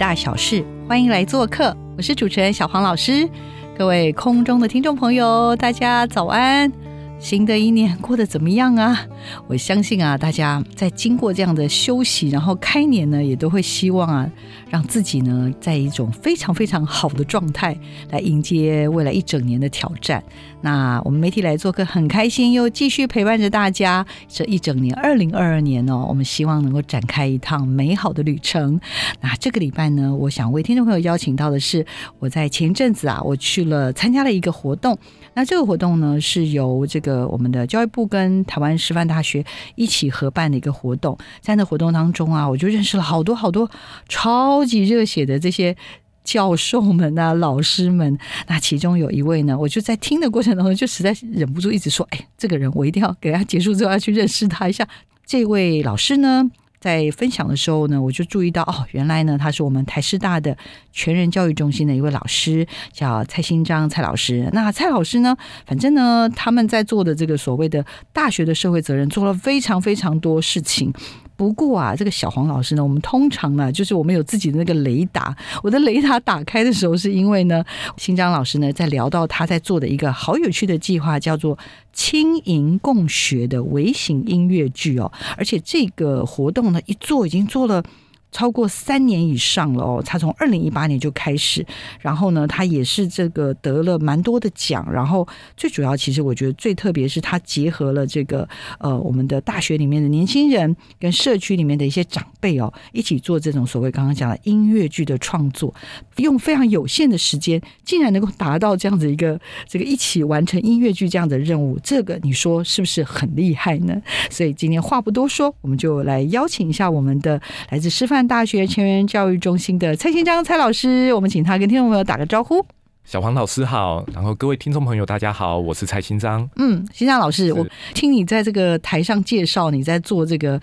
大小事，欢迎来做客。我是主持人小黄老师，各位空中的听众朋友，大家早安。新的一年过得怎么样啊？我相信啊，大家在经过这样的休息，然后开年呢，也都会希望啊，让自己呢，在一种非常非常好的状态来迎接未来一整年的挑战。那我们媒体来做客，很开心又继续陪伴着大家这一整年，二零二二年哦，我们希望能够展开一趟美好的旅程。那这个礼拜呢，我想为听众朋友邀请到的是，我在前阵子啊，我去了参加了一个活动。那这个活动呢，是由这个我们的教育部跟台湾师范大学一起合办的一个活动。在那活动当中啊，我就认识了好多好多超级热血的这些教授们啊、老师们。那其中有一位呢，我就在听的过程当中，就实在忍不住一直说：“哎，这个人我一定要给他结束之后要去认识他一下。”这位老师呢？在分享的时候呢，我就注意到哦，原来呢他是我们台师大的全人教育中心的一位老师，叫蔡新章蔡老师。那蔡老师呢，反正呢他们在做的这个所谓的大学的社会责任，做了非常非常多事情。不过啊，这个小黄老师呢，我们通常呢，就是我们有自己的那个雷达。我的雷达打开的时候，是因为呢，新疆老师呢在聊到他在做的一个好有趣的计划，叫做“轻盈共学”的微型音乐剧哦。而且这个活动呢，一做已经做了。超过三年以上了哦，他从二零一八年就开始，然后呢，他也是这个得了蛮多的奖，然后最主要，其实我觉得最特别是他结合了这个呃我们的大学里面的年轻人跟社区里面的一些长辈哦，一起做这种所谓刚刚讲的音乐剧的创作，用非常有限的时间，竟然能够达到这样子一个这个一起完成音乐剧这样的任务，这个你说是不是很厉害呢？所以今天话不多说，我们就来邀请一下我们的来自师范。大学全人教育中心的蔡新章蔡老师，我们请他跟听众朋友打个招呼。小黄老师好，然后各位听众朋友大家好，我是蔡新章。嗯，新章老师，我听你在这个台上介绍你在做这个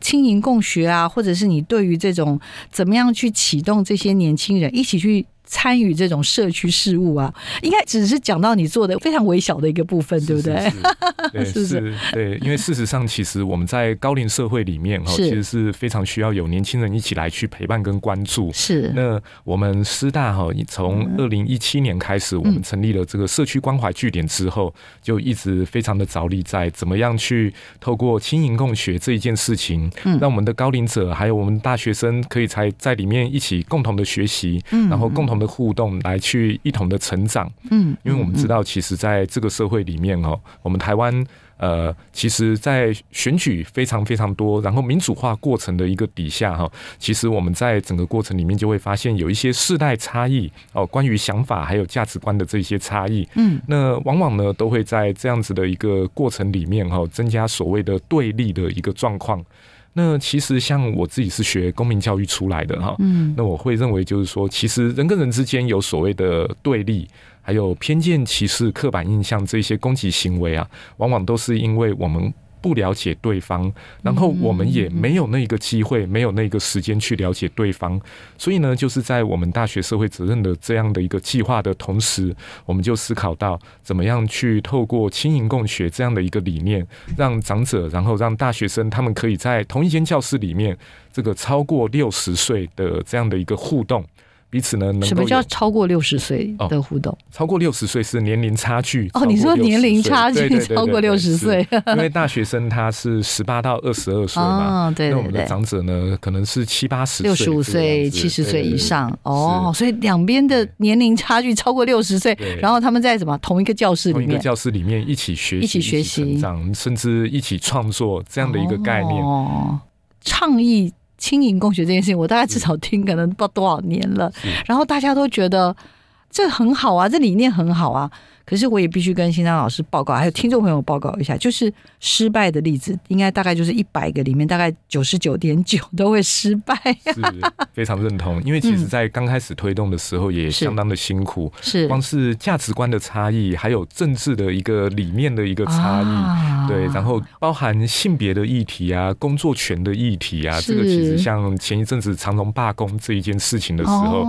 轻盈共学啊，或者是你对于这种怎么样去启动这些年轻人一起去。参与这种社区事务啊，应该只是讲到你做的非常微小的一个部分，对不对？是 是，对，因为事实上，其实我们在高龄社会里面哈，其实是非常需要有年轻人一起来去陪伴跟关注。是。那我们师大哈，从二零一七年开始，我们成立了这个社区关怀据点之后，就一直非常的着力在怎么样去透过轻盈共学这一件事情，让我们的高龄者还有我们大学生可以才在里面一起共同的学习，然后共同。的互动来去一同的成长，嗯，因为我们知道，其实在这个社会里面哦，我们台湾呃，其实，在选举非常非常多，然后民主化过程的一个底下哈，其实我们在整个过程里面就会发现有一些世代差异哦，关于想法还有价值观的这些差异，嗯，那往往呢都会在这样子的一个过程里面哈，增加所谓的对立的一个状况。那其实像我自己是学公民教育出来的哈，嗯，那我会认为就是说，其实人跟人之间有所谓的对立，还有偏见、歧视、刻板印象这些攻击行为啊，往往都是因为我们。不了解对方，然后我们也没有那个机会，没有那个时间去了解对方，所以呢，就是在我们大学社会责任的这样的一个计划的同时，我们就思考到怎么样去透过轻盈共学这样的一个理念，让长者，然后让大学生他们可以在同一间教室里面，这个超过六十岁的这样的一个互动。彼此呢？什么叫超过六十岁的互动？超过六十岁是年龄差距哦。你说年龄差距超过六十岁，因为大学生他是十八到二十二岁嘛。对那我们的长者呢，可能是七八十、六十五岁、七十岁以上哦。所以两边的年龄差距超过六十岁，然后他们在什么同一个教室里面？同一个教室里面一起学习、一起学习、成长，甚至一起创作这样的一个概念。哦，倡议。轻盈共学这件事情，我大概至少听可能不知道多少年了。然后大家都觉得这很好啊，这理念很好啊。可是我也必须跟新章老师报告，还有听众朋友报告一下，就是失败的例子，应该大概就是一百个里面，大概九十九点九都会失败。是非常认同，因为其实，在刚开始推动的时候，也相当的辛苦。是，光是价值观的差异，还有政治的一个理念的一个差异，对，然后包含性别的议题啊，工作权的议题啊，这个其实像前一阵子长隆罢工这一件事情的时候，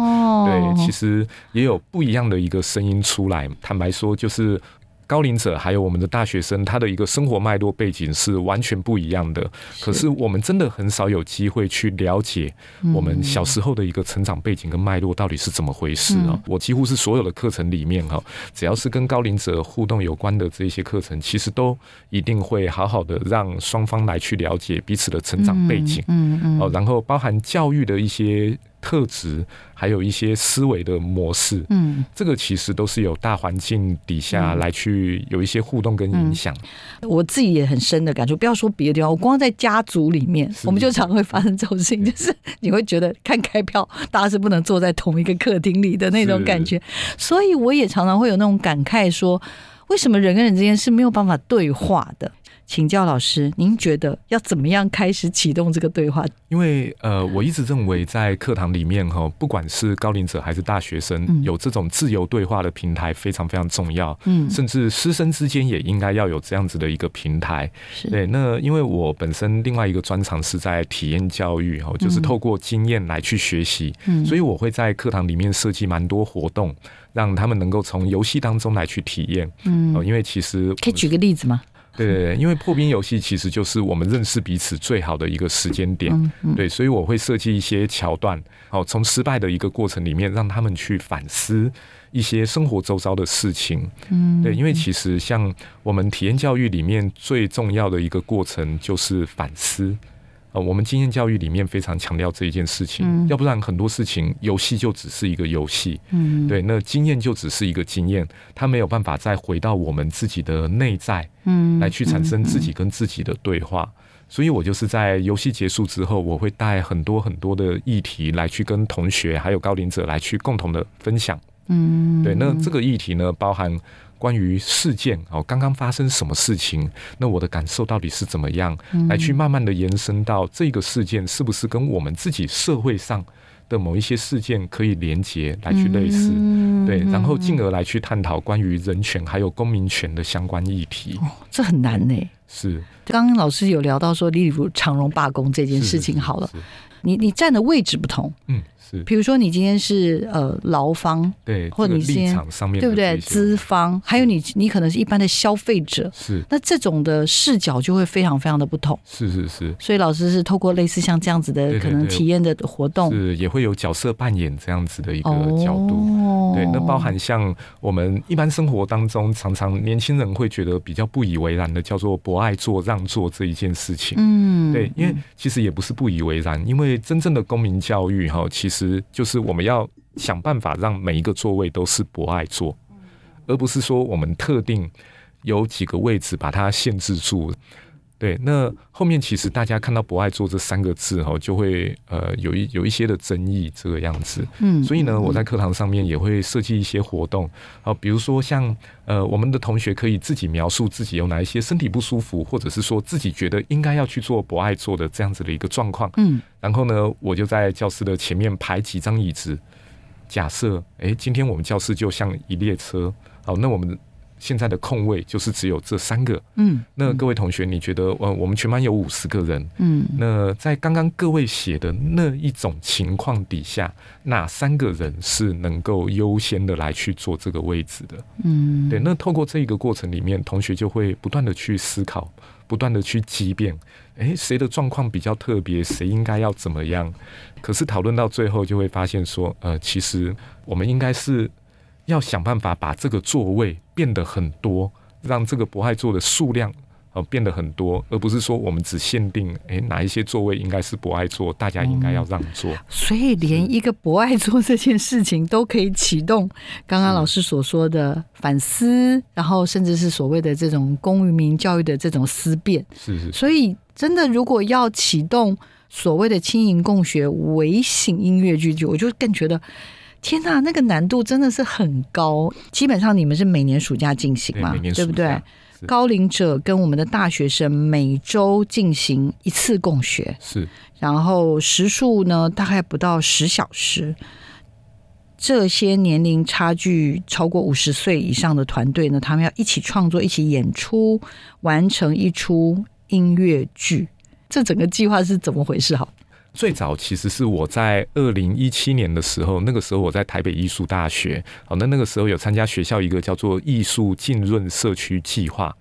对，其实也有不一样的一个声音出来。坦白说。就是高龄者还有我们的大学生，他的一个生活脉络背景是完全不一样的。可是我们真的很少有机会去了解我们小时候的一个成长背景跟脉络到底是怎么回事啊！我几乎是所有的课程里面哈，只要是跟高龄者互动有关的这些课程，其实都一定会好好的让双方来去了解彼此的成长背景，嗯嗯，哦，然后包含教育的一些。特质，还有一些思维的模式，嗯，这个其实都是有大环境底下来去有一些互动跟影响。我自己也很深的感触，不要说别的地方，我光在家族里面，我们就常会发生这种事情，就是你会觉得看开票，大家是不能坐在同一个客厅里的那种感觉。所以我也常常会有那种感慨，说为什么人跟人之间是没有办法对话的？请教老师，您觉得要怎么样开始启动这个对话？因为呃，我一直认为在课堂里面哈，不管是高龄者还是大学生，有这种自由对话的平台非常非常重要。嗯，甚至师生之间也应该要有这样子的一个平台。对，那因为我本身另外一个专长是在体验教育哈，就是透过经验来去学习。嗯，所以我会在课堂里面设计蛮多活动，让他们能够从游戏当中来去体验。嗯，因为其实可以举个例子吗？对对对，因为破冰游戏其实就是我们认识彼此最好的一个时间点，对，所以我会设计一些桥段，好，从失败的一个过程里面，让他们去反思一些生活周遭的事情，嗯，对，因为其实像我们体验教育里面最重要的一个过程就是反思。呃，我们经验教育里面非常强调这一件事情，要不然很多事情游戏就只是一个游戏，嗯，对，那经验就只是一个经验，它没有办法再回到我们自己的内在，嗯，来去产生自己跟自己的对话。所以我就是在游戏结束之后，我会带很多很多的议题来去跟同学还有高龄者来去共同的分享，嗯，对，那这个议题呢，包含。关于事件哦，刚刚发生什么事情？那我的感受到底是怎么样？来去慢慢的延伸到这个事件是不是跟我们自己社会上的某一些事件可以连接来去类似？对，然后进而来去探讨关于人权还有公民权的相关议题。哦，这很难呢。是，刚刚老师有聊到说，例如长荣罢工这件事情，好了，你你站的位置不同，嗯。比如说，你今天是呃劳方，对，或者你立场上面对不对？资方，还有你，你可能是一般的消费者，是那这种的视角就会非常非常的不同。是是是，所以老师是透过类似像这样子的可能体验的活动，是也会有角色扮演这样子的一个角度。对，那包含像我们一般生活当中，常常年轻人会觉得比较不以为然的，叫做博爱做让座这一件事情。嗯，对，因为其实也不是不以为然，因为真正的公民教育哈，其实。实就是我们要想办法让每一个座位都是博爱座，而不是说我们特定有几个位置把它限制住。对，那后面其实大家看到“博爱座”这三个字哈，就会呃有一有一些的争议这个样子。嗯，所以呢，我在课堂上面也会设计一些活动啊，比如说像呃我们的同学可以自己描述自己有哪一些身体不舒服，或者是说自己觉得应该要去做博爱座的这样子的一个状况。嗯，然后呢，我就在教室的前面排几张椅子，假设哎，今天我们教室就像一列车，好，那我们。现在的空位就是只有这三个，嗯，那各位同学，你觉得，呃，我们全班有五十个人，嗯，那在刚刚各位写的那一种情况底下，哪三个人是能够优先的来去做这个位置的？嗯，对，那透过这一个过程里面，同学就会不断的去思考，不断的去激辩，诶，谁的状况比较特别，谁应该要怎么样？可是讨论到最后，就会发现说，呃，其实我们应该是。要想办法把这个座位变得很多，让这个不爱座的数量呃变得很多，而不是说我们只限定诶哪一些座位应该是不爱座，大家应该要让座。所以连一个不爱座这件事情都可以启动刚刚老师所说的反思，然后甚至是所谓的这种公民教育的这种思辨。是是。所以真的，如果要启动所谓的轻盈共学微型音乐剧，就我就更觉得。天呐，那个难度真的是很高。基本上你们是每年暑假进行嘛，对对不对高龄者跟我们的大学生每周进行一次共学，是然后时数呢大概不到十小时。这些年龄差距超过五十岁以上的团队呢，他们要一起创作、一起演出，完成一出音乐剧。这整个计划是怎么回事？哈，最早其实是我在二零一七年的时候，那个时候我在台北艺术大学，好，那那个时候有参加学校一个叫做艺术浸润社区计划。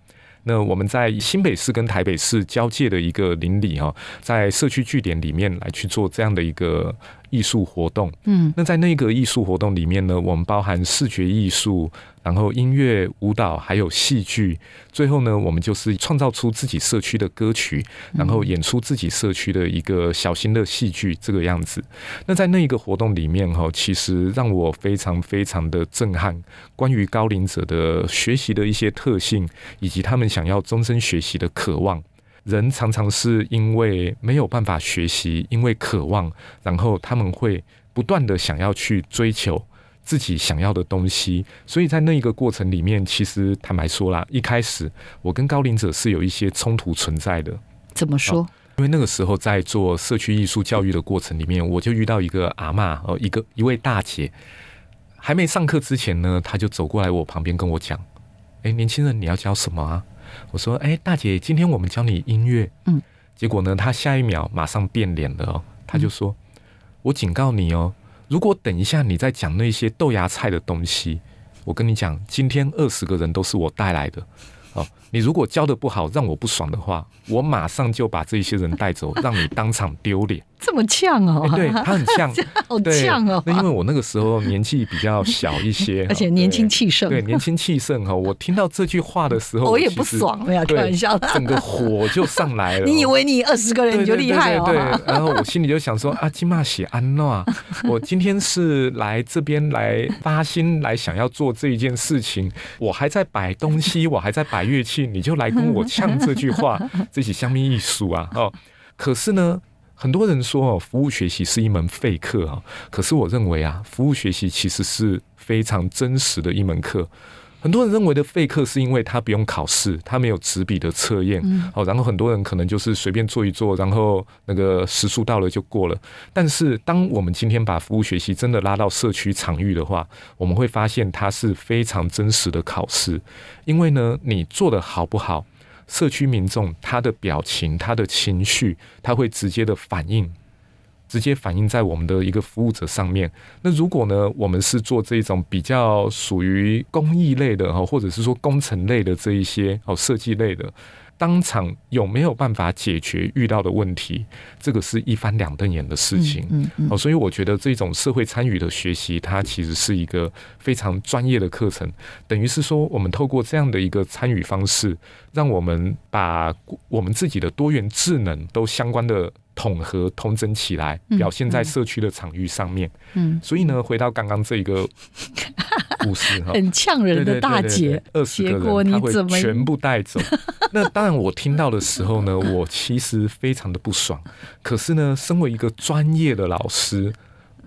那我们在新北市跟台北市交界的一个邻里哈，在社区据点里面来去做这样的一个艺术活动。嗯，那在那个艺术活动里面呢，我们包含视觉艺术，然后音乐、舞蹈，还有戏剧。最后呢，我们就是创造出自己社区的歌曲，然后演出自己社区的一个小型的戏剧，这个样子。那在那一个活动里面哈，其实让我非常非常的震撼，关于高龄者的学习的一些特性，以及他们想要终身学习的渴望。人常常是因为没有办法学习，因为渴望，然后他们会不断的想要去追求自己想要的东西，所以在那一个过程里面，其实坦白说啦，一开始我跟高龄者是有一些冲突存在的。怎么说？因为那个时候在做社区艺术教育的过程里面，我就遇到一个阿嬷哦，一个一位大姐，还没上课之前呢，她就走过来我旁边跟我讲：“哎，年轻人，你要教什么啊？”我说：“哎，大姐，今天我们教你音乐。”嗯，结果呢，她下一秒马上变脸了哦，她就说：“我警告你哦，如果等一下你在讲那些豆芽菜的东西，我跟你讲，今天二十个人都是我带来的。”哦，你如果教的不好，让我不爽的话，我马上就把这些人带走，让你当场丢脸。这么呛哦？哎，对 他很呛，好对呛哦！那因为我那个时候年纪比较小一些，而且年轻哦气盛，对对年轻气盛哈。我听到这句话的时候，我也不爽，没有开对玩笑的。整个火就上来了。你以为你二十个人你就厉害哦？对然后我心里就想说啊，金马喜安诺，我今天是来这边来发心，来想要做这一件事情，我还在摆东西，我还在摆乐器，你就来跟我呛这句话，这是香蜜艺术啊哦。可是呢，很多人说哦，服务学习是一门废课啊，可是我认为啊，服务学习其实是非常真实的一门课。很多人认为的废课是因为他不用考试，他没有纸笔的测验，好，然后很多人可能就是随便做一做，然后那个时数到了就过了。但是，当我们今天把服务学习真的拉到社区场域的话，我们会发现它是非常真实的考试，因为呢，你做的好不好，社区民众他的表情、他的情绪，他会直接的反应。直接反映在我们的一个服务者上面。那如果呢，我们是做这种比较属于公益类的哈，或者是说工程类的这一些哦设计类的，当场有没有办法解决遇到的问题，这个是一翻两瞪眼的事情。嗯嗯哦，所以我觉得这种社会参与的学习，它其实是一个非常专业的课程。等于是说，我们透过这样的一个参与方式，让我们把我们自己的多元智能都相关的统合、统整起来，嗯表现在社区的场域上面。嗯，所以呢，回到刚刚这一个 故事哈，很呛人的大姐，二十个人他会你全部带走？那当然，我听到的时候呢，我其实非常的不爽。可是呢，身为一个专业的老师，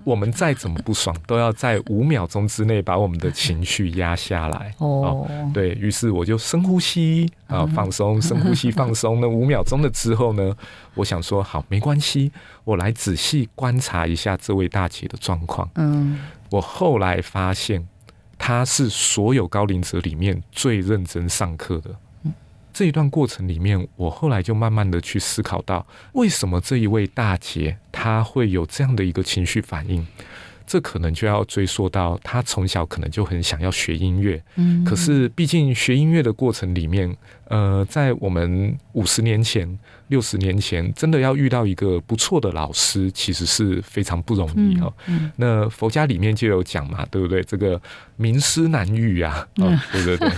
我们再怎么不爽，都要在五秒钟之内把我们的情绪压下来。哦，对于是，我就深呼吸啊，放松，深呼吸，放松。那五秒钟的之后呢，我想说，好，没关系，我来仔细观察一下这位大姐的状况。嗯，我后来发现，她是所有高龄者里面最认真上课的。这一段过程里面，我后来就慢慢的去思考到，为什么这一位大姐她会有这样的一个情绪反应？这可能就要追溯到他从小可能就很想要学音乐，嗯。可是毕竟学音乐的过程里面，呃，在我们五十年前、六十年前，真的要遇到一个不错的老师，其实是非常不容易哈、嗯那佛家里面就有讲嘛，对不对？这个名师难遇啊，对对对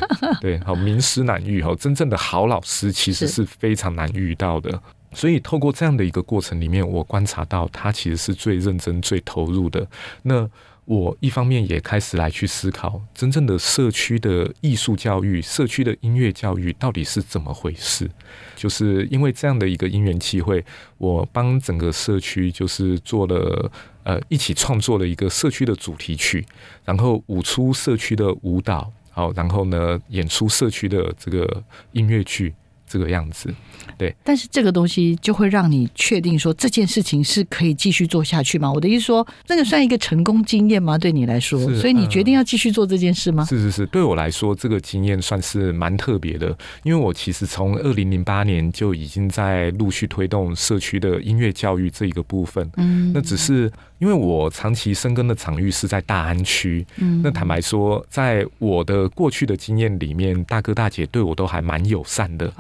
对，好，名师难遇哈，真正的好老师其实是。是非常难遇到的。所以透过这样的一个过程里面，我观察到他其实是最认真、最投入的。那我一方面也开始来去思考，真正的社区的艺术教育、社区的音乐教育到底是怎么回事？就是因为这样的一个因缘机会，我帮整个社区就是做了呃一起创作了一个社区的主题曲，然后舞出社区的舞蹈，好，然后呢演出社区的这个音乐剧，这个样子。对，但是这个东西就会让你确定说这件事情是可以继续做下去吗？我的意思说，那个算一个成功经验吗？对你来说，所以你决定要继续做这件事吗？是是是，对我来说，这个经验算是蛮特别的，因为我其实从二零零八年就已经在陆续推动社区的音乐教育这一个部分。嗯，那只是因为我长期深耕的场域是在大安区，嗯那坦白说，在我的过去的经验里面，大哥大姐对我都还蛮友善的。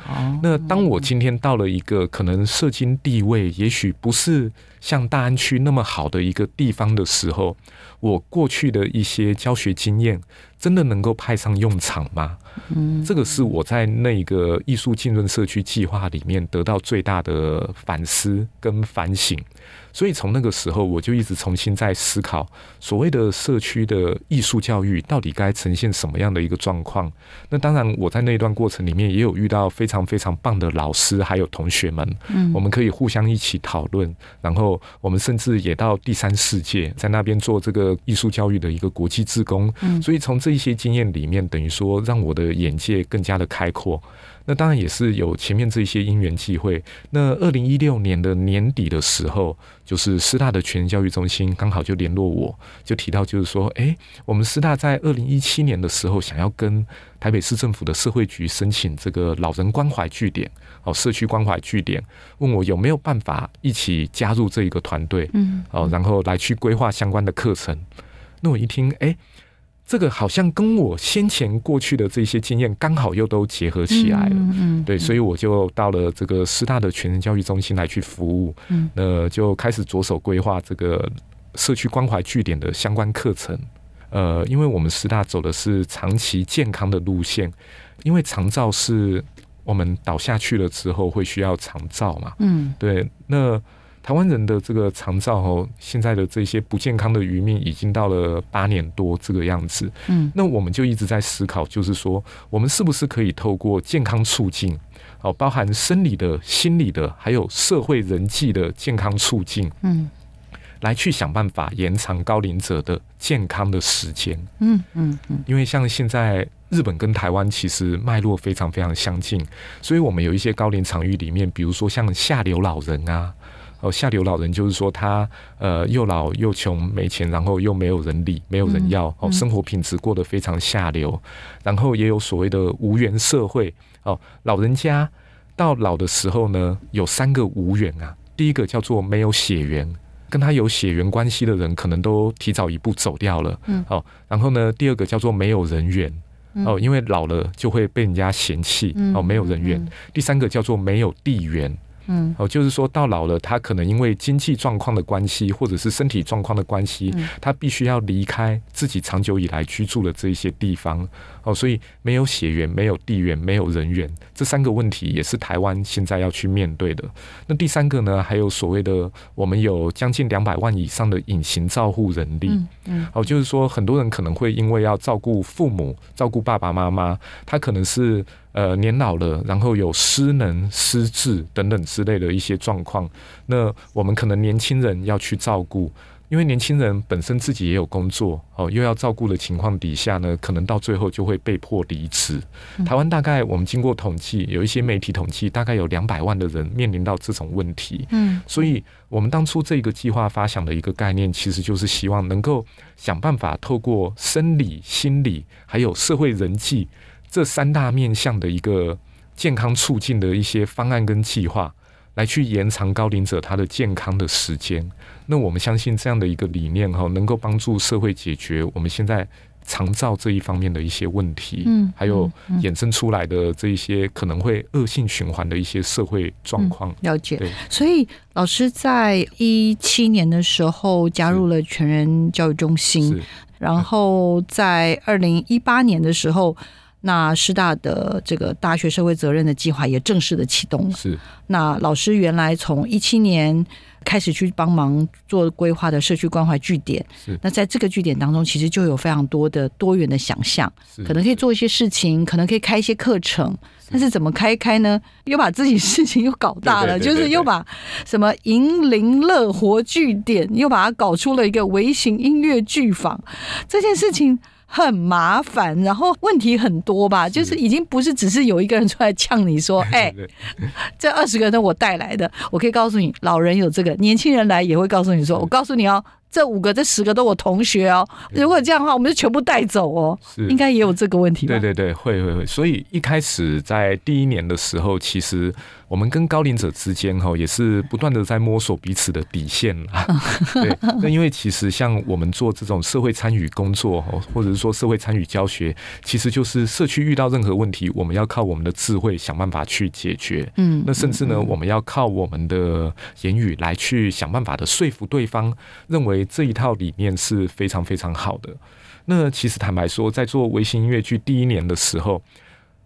那当我今天到了一个可能社经地位也许不是像大安区那么好的一个地方的时候，我过去的一些教学经验真的能够派上用场吗？嗯这个是我在那个艺术浸润社区计划里面得到最大的反思跟反省。所以从那个时候，我就一直重新在思考所谓的社区的艺术教育到底该呈现什么样的一个状况。那当然，我在那一段过程里面也有遇到非常非常棒的老师还有同学们，嗯我们可以互相一起讨论，然后我们甚至也到第三世界，在那边做这个艺术教育的一个国际志工。嗯所以从这一些经验里面，等于说让我的眼界更加的开阔。那当然也是有前面这一些因缘际会。那二零一六年的年底的时候，就是师大的全人教育中心刚好就联络我，就提到就是说，诶，我们师大在二零一七年的时候想要跟台北市政府的社会局申请这个老人关怀据点，哦，社区关怀据点，问我有没有办法一起加入这一个团队，嗯哦，然后来去规划相关的课程。那我一听，哎，这个好像跟我先前过去的这些经验刚好又都结合起来了。嗯嗯对，所以我就到了这个师大的全人教育中心来去服务，嗯。那就开始着手规划这个社区关怀据点的相关课程。呃，因为我们师大走的是长期健康的路线，因为长照是我们倒下去了之后会需要长照嘛，嗯。对，那台湾人的这个长照哦，现在的这些不健康的余命已经到了八年多这个样子。嗯那我们就一直在思考，就是说，我们是不是可以透过健康促进，哦，包含生理的、心理的，还有社会人际的健康促进，嗯来去想办法延长高龄者的健康的时间。嗯嗯嗯因为像现在日本跟台湾其实脉络非常非常相近，所以我们有一些高龄场域里面，比如说像下流老人啊，哦，下流老人就是说他呃又老又穷没钱，然后又没有人理，没有人要，哦，嗯生活品质过得非常下流，然后也有所谓的无缘社会，哦，老人家到老的时候呢，有三个无缘啊，第一个叫做没有血缘。跟他有血缘关系的人，可能都提早一步走掉了。嗯，哦，然后呢，第二个叫做没有人缘。嗯哦，因为老了就会被人家嫌弃，嗯哦，没有人缘。嗯第三个叫做没有地缘，嗯。哦，就是说到老了，他可能因为经济状况的关系，或者是身体状况的关系，嗯。他必须要离开自己长久以来居住的这一些地方，哦，所以没有血缘、没有地缘、没有人缘，这三个问题也是台湾现在要去面对的。那第三个呢，还有所谓的我们有将近两百万以上的隐形照护人力，嗯嗯。哦，就是说很多人可能会因为要照顾父母、照顾爸爸妈妈，他可能是呃年老了，然后有失能、失智等等之类的一些状况。那我们可能年轻人要去照顾，因为年轻人本身自己也有工作哦，又要照顾的情况底下呢，可能到最后就会被迫离职。台湾大概我们经过统计，有一些媒体统计，大概有两百万的人面临到这种问题。嗯所以，我们当初这个计划发想的一个概念，其实就是希望能够想办法透过生理、心理还有社会人际这三大面向的一个健康促进的一些方案跟计划，来去延长高龄者他的健康的时间。那我们相信这样的一个理念哈，能够帮助社会解决我们现在长照这一方面的一些问题，嗯还有衍生出来的这一些可能会恶性循环的一些社会状况。了解对。所以老师在一七年的时候加入了全人教育中心，然后在二零一八年的时候。那师大的这个大学社会责任的计划也正式的启动了。是那老师原来从一七年开始去帮忙做规划的社区关怀据点是，那在这个据点当中，其实就有非常多的多元的想象，可能可以做一些事情，可能可以开一些课程，但是怎么开开呢？又把自己事情又搞大了，对对对就是又把什么银铃乐活据点又把它搞出了一个微型音乐剧坊，这件事情。很麻烦，然后问题很多吧，就是已经不是只是有一个人出来呛你说，哎、这二十个人都我带来的，我可以告诉你，老人有这个，年轻人来也会告诉你说，我告诉你哦，这五个、这十个都我同学哦。如果这样的话，我们就全部带走哦。是应该也有这个问题吧？对对对，会会会。所以一开始在第一年的时候，其实我们跟高龄者之间哈，也是不断的在摸索彼此的底线啦。对，那因为其实像我们做这种社会参与工作，哦或者是说社会参与教学，其实就是社区遇到任何问题，我们要靠我们的智慧想办法去解决。嗯，那甚至呢，我们要靠我们的言语来去想办法的说服对方，认为这一套理念是非常非常好的。那其实坦白说，在做微型音乐剧第一年的时候，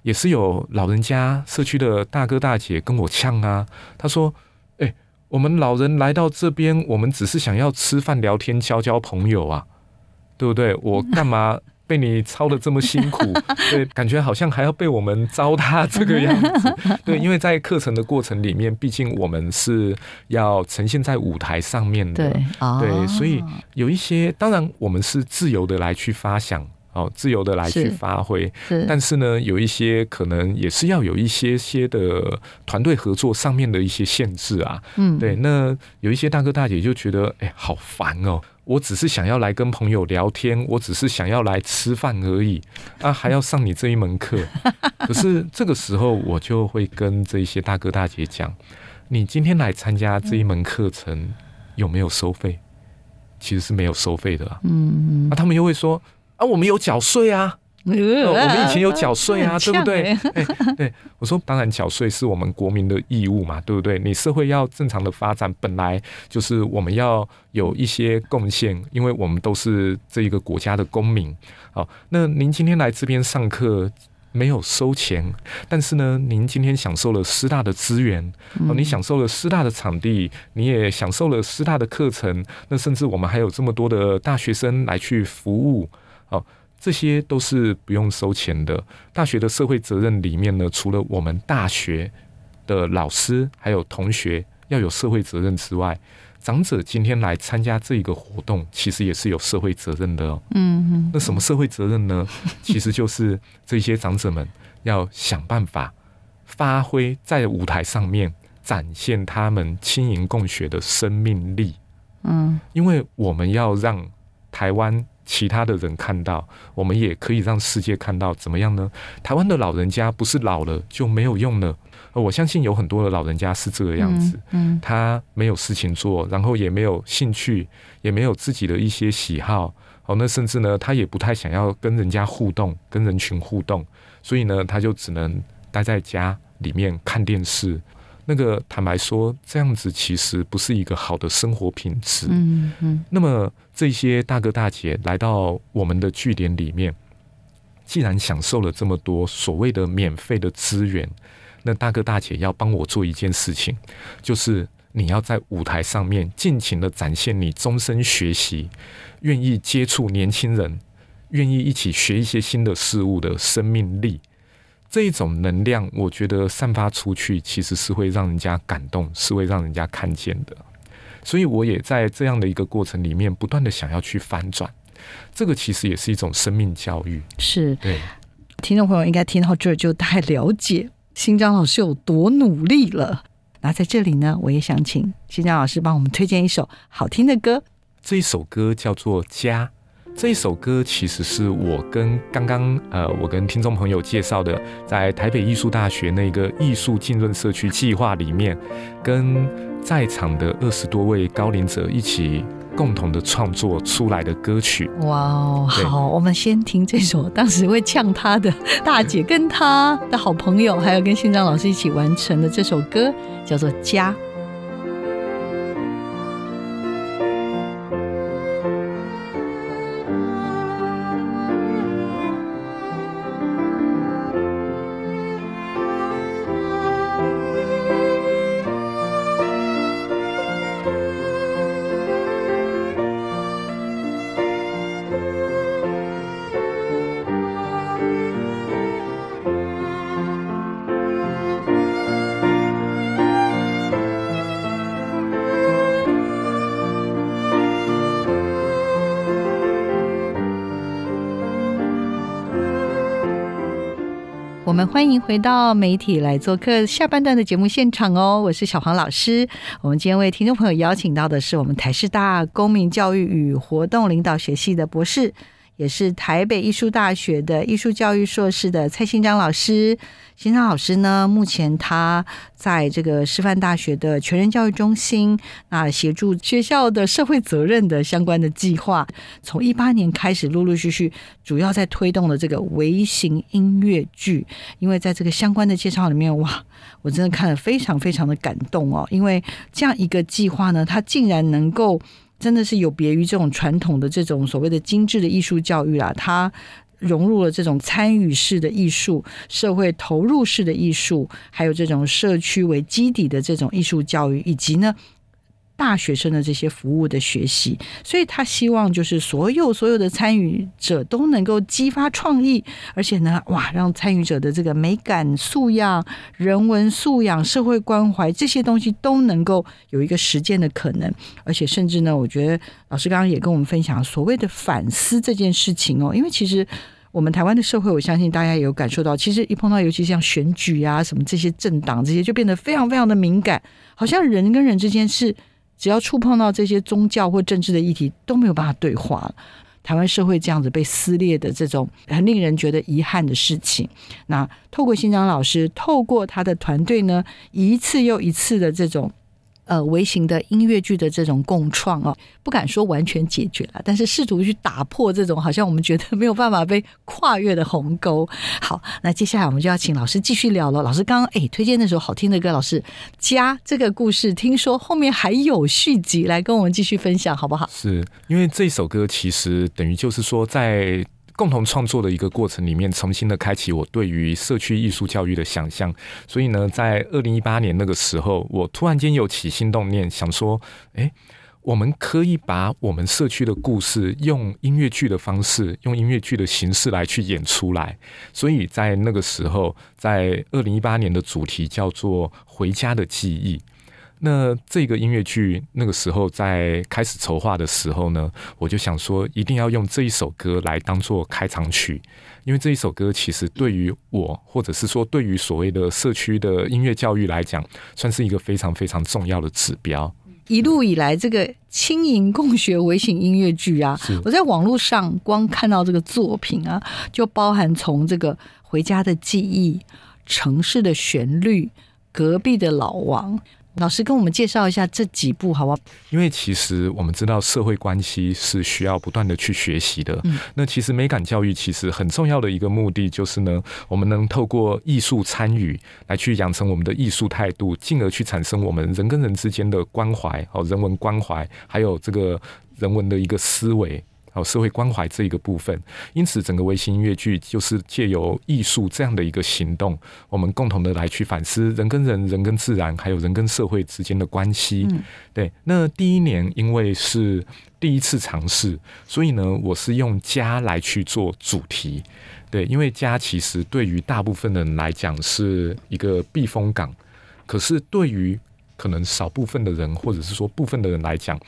也是有老人家社区的大哥大姐跟我呛啊，他说：“哎、我们老人来到这边，我们只是想要吃饭、聊天、交交朋友啊，对不对？我干嘛？”被你操的这么辛苦，对，感觉好像还要被我们糟蹋这个样子。对，因为在课程的过程里面，毕竟我们是要呈现在舞台上面的，对哦对，所以有一些，当然我们是自由的来去发想，哦，自由的来去发挥，但是呢，有一些可能也是要有一些些的团队合作上面的一些限制啊。嗯，对，那有一些大哥大姐就觉得，哎、好烦哦。我只是想要来跟朋友聊天，我只是想要来吃饭而已啊，还要上你这一门课。可是这个时候，我就会跟这些大哥大姐讲，你今天来参加这一门课程有没有收费？其实是没有收费的啊。嗯啊，他们又会说啊，我们有缴税啊，嗯，呃我们以前有缴税啊，对不对？很 哎，对，我说当然缴税是我们国民的义务嘛，对不对？你社会要正常的发展，本来就是我们要有一些贡献，因为我们都是这一个国家的公民。好，那您今天来这边上课。没有收钱，但是呢，您今天享受了师大的资源，哦，你享受了师大的场地，你也享受了师大的课程，那甚至我们还有这么多的大学生来去服务，哦，这些都是不用收钱的。大学的社会责任里面呢，除了我们大学的老师还有同学要有社会责任之外，长者今天来参加这一个活动，其实也是有社会责任的哦。嗯嗯那什么社会责任呢？其实就是这些长者们要想办法发挥在舞台上面展现他们轻盈共学的生命力。嗯因为我们要让台湾其他的人看到，我们也可以让世界看到，怎么样呢？台湾的老人家不是老了就没有用了，呃我相信有很多的老人家是这个样子。嗯他没有事情做，然后也没有兴趣，也没有自己的一些喜好，哦，那甚至呢，他也不太想要跟人家互动，跟人群互动，所以呢，他就只能待在家里面看电视。那个坦白说，这样子其实不是一个好的生活品质。嗯嗯那么这些大哥大姐来到我们的据点里面，既然享受了这么多所谓的免费的资源，那大哥大姐要帮我做一件事情，就是你要在舞台上面尽情的展现你终身学习、愿意接触年轻人、愿意一起学一些新的事物的生命力。这一种能量，我觉得散发出去，其实是会让人家感动，是会让人家看见的。所以我也在这样的一个过程里面，不断的想要去翻转。这个其实也是一种生命教育。是对，听众朋友应该听到这儿就大概了解新疆老师有多努力了。那在这里呢，我也想请新疆老师帮我们推荐一首好听的歌。这一首歌叫做《家》。这一首歌其实是我跟刚刚呃，我跟听众朋友介绍的，在台北艺术大学那个艺术浸润社区计划里面，跟在场的二十多位高龄者一起共同的创作出来的歌曲。哇哦，好，我们先听这首当时会呛他的大姐跟他的好朋友，还有跟新章老师一起完成的这首歌，叫做《家》。我们欢迎回到媒体来做客下半段的节目现场哦，我是小黄老师。我们今天为听众朋友邀请到的是我们台师大公民教育与活动领导学系的博士。也是台北艺术大学的艺术教育硕士的蔡新章老师。新章老师呢，目前他在这个师范大学的全人教育中心，那协助学校的社会责任的相关的计划。从一八年开始，陆陆续续主要在推动的这个微型音乐剧。因为在这个相关的介绍里面，哇，我真的看了非常非常的感动哦。因为这样一个计划呢，它竟然能够。真的是有别于这种传统的这种所谓的精致的艺术教育啊，它融入了这种参与式的艺术、社会投入式的艺术，还有这种社区为基底的这种艺术教育，以及呢。大学生的这些服务的学习，所以他希望就是所有所有的参与者都能够激发创意，而且呢，哇，让参与者的这个美感素养、人文素养、社会关怀这些东西都能够有一个实践的可能，而且甚至呢，我觉得老师刚刚也跟我们分享所谓的反思这件事情哦，因为其实我们台湾的社会，我相信大家也有感受到，其实一碰到尤其像选举啊什么这些政党这些，就变得非常非常的敏感，好像人跟人之间是。只要触碰到这些宗教或政治的议题，都没有办法对话。台湾社会这样子被撕裂的这种很令人觉得遗憾的事情，那透过新疆老师，透过他的团队呢，一次又一次的这种。呃，微型的音乐剧的这种共创哦，不敢说完全解决了，但是试图去打破这种好像我们觉得没有办法被跨越的鸿沟。好，那接下来我们就要请老师继续聊了。老师刚刚哎推荐那首好听的歌，老师家这个故事，听说后面还有续集，来跟我们继续分享好不好？是因为这首歌其实等于就是说在。共同创作的一个过程里面，重新的开启我对于社区艺术教育的想象。所以呢，在二零一八年那个时候，我突然间有起心动念，想说：，哎，我们可以把我们社区的故事用音乐剧的方式，用音乐剧的形式来去演出来。所以在那个时候，在二零一八年的主题叫做《回家的记忆》。那这个音乐剧那个时候在开始筹划的时候呢，我就想说一定要用这一首歌来当做开场曲，因为这一首歌其实对于我，或者是说对于所谓的社区的音乐教育来讲，算是一个非常非常重要的指标。一路以来，这个轻盈共学微型音乐剧啊，我在网络上光看到这个作品啊，就包含从这个回家的记忆、城市的旋律、隔壁的老王。老师跟我们介绍一下这几步，好不好？因为其实我们知道社会关系是需要不断的去学习的。嗯，那其实美感教育其实很重要的一个目的就是呢，我们能透过艺术参与来去养成我们的艺术态度，进而去产生我们人跟人之间的关怀哦，人文关怀，还有这个人文的一个思维。好，社会关怀这一个部分，因此整个微型音乐剧就是借由艺术这样的一个行动，我们共同的来去反思人跟人、人跟自然，还有人跟社会之间的关系。对，那第一年因为是第一次尝试，所以呢，我是用家来去做主题。对，因为家其实对于大部分人来讲是一个避风港，可是对于可能少部分的人，或者是说部分的人来讲。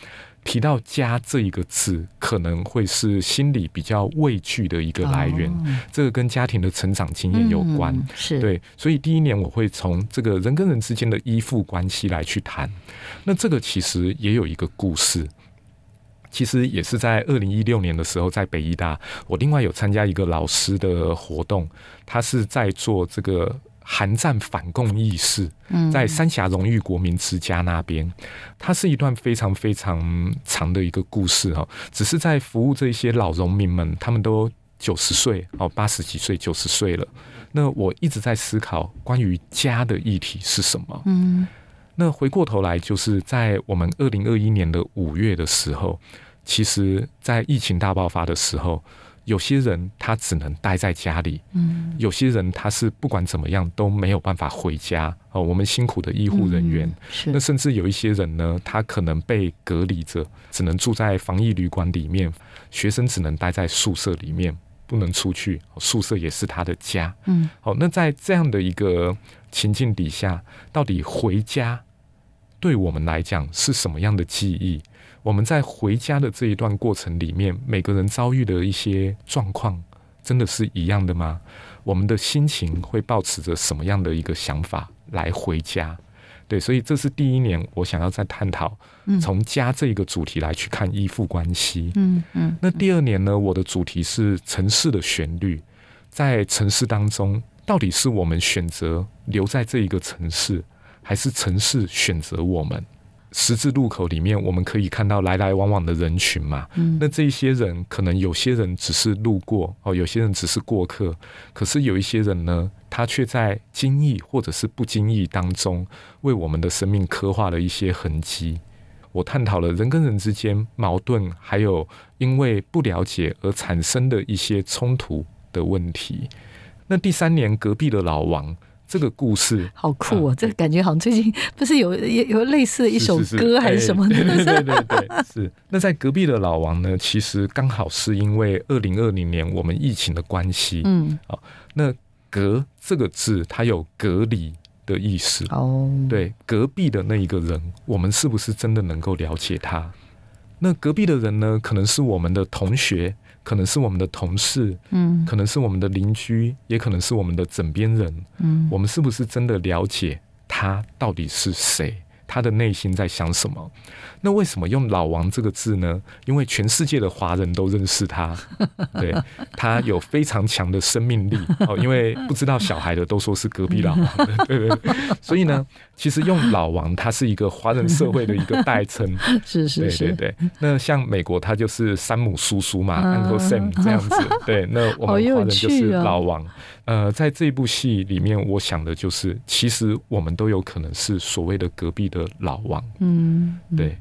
提到家这一个字，可能会是心里比较畏惧的一个来源。这个跟家庭的成长经验有关，是对。所以第一年我会从这个人跟人之间的依附关系来去谈。那这个其实也有一个故事，其实也是在二零一六年的时候，在北医大，我另外有参加一个老师的活动，他是在做这个。韩战反共意识，在三峡荣誉国民之家那边，它是一段非常非常长的一个故事哈。只是在服务这些老农民们，他们都九十岁哦，八十几岁、九十岁了。那我一直在思考关于家的议题是什么。嗯，那回过头来，就是在我们二零二一年的五月的时候，其实在疫情大爆发的时候。有些人他只能待在家里，嗯，有些人他是不管怎么样都没有办法回家哦。我们辛苦的医护人员，那甚至有一些人呢，他可能被隔离着，只能住在防疫旅馆里面。学生只能待在宿舍里面，不能出去，宿舍也是他的家。嗯，好，那在这样的一个情境底下，到底回家对我们来讲是什么样的记忆？我们在回家的这一段过程里面，每个人遭遇的一些状况，真的是一样的吗？我们的心情会保持着什么样的一个想法来回家？对，所以这是第一年我想要再探讨，从家这一个主题来去看依附关系。嗯嗯。那第二年呢，我的主题是城市的旋律，在城市当中，到底是我们选择留在这一个城市，还是城市选择我们？十字路口里面，我们可以看到来来往往的人群嘛。嗯，那这些人可能有些人只是路过哦，有些人只是过客，可是有一些人呢，他却在经意或者是不经意当中，为我们的生命刻画了一些痕迹。我探讨了人跟人之间矛盾，还有因为不了解而产生的一些冲突的问题。那第三年，隔壁的老王。这个故事好酷哦！这感觉好像最近不是有 有有类似的一首歌还是什么的？对对对，是。那在隔壁的老王呢？其实刚好是因为二零二零年我们疫情的关系，嗯，哦，那隔这个字它有隔离的意思哦。对，隔壁的那一个人，我们是不是真的能够了解他？那隔壁的人呢？可能是我们的同学。可能是我们的同事，嗯，可能是我们的邻居，也可能是我们的枕边人，嗯，我们是不是真的了解他到底是谁？他的内心在想什么？那为什么用“老王”这个字呢？因为全世界的华人都认识他，对他有非常强的生命力哦。因为不知道小孩的都说是隔壁老王，对对对。所以呢，其实用“老王”他是一个华人社会的一个代称，是是是。对对对。那像美国，他就是山姆叔叔嘛，Uncle Sam 这样子。对，那我们华人就是老王。呃，在这部戏里面，我想的就是，其实我们都有可能是所谓的隔壁的老王。嗯，对，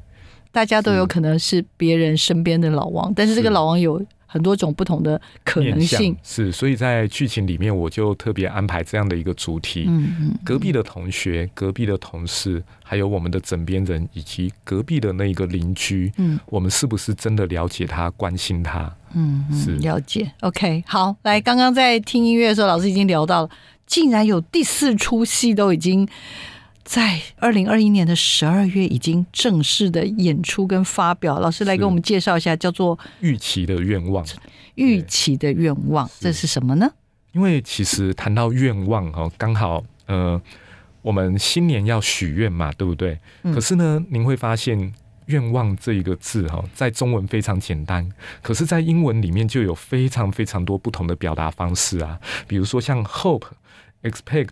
大家都有可能是别人身边的老王，但是这个老王有。很多种不同的可能性是，所以在剧情里面我就特别安排这样的一个主题：嗯嗯，隔壁的同学、隔壁的同事，还有我们的枕边人，以及隔壁的那一个邻居，嗯，我们是不是真的了解他、关心他？嗯，是了解。OK，好，来，刚刚在听音乐的时候，老师已经聊到了，竟然有第四出戏都已经。在二零二一年的十二月，已经正式的演出跟发表。老师来给我们介绍一下，叫做《预期的愿望》。预期的愿望，这是什么呢？因为其实谈到愿望哦，刚好呃，我们新年要许愿嘛，对不对？可是呢，您会发现“愿望”这一个字哈，在中文非常简单，可是，在英文里面就有非常非常多不同的表达方式啊。比如说像 “hope”、“expect”。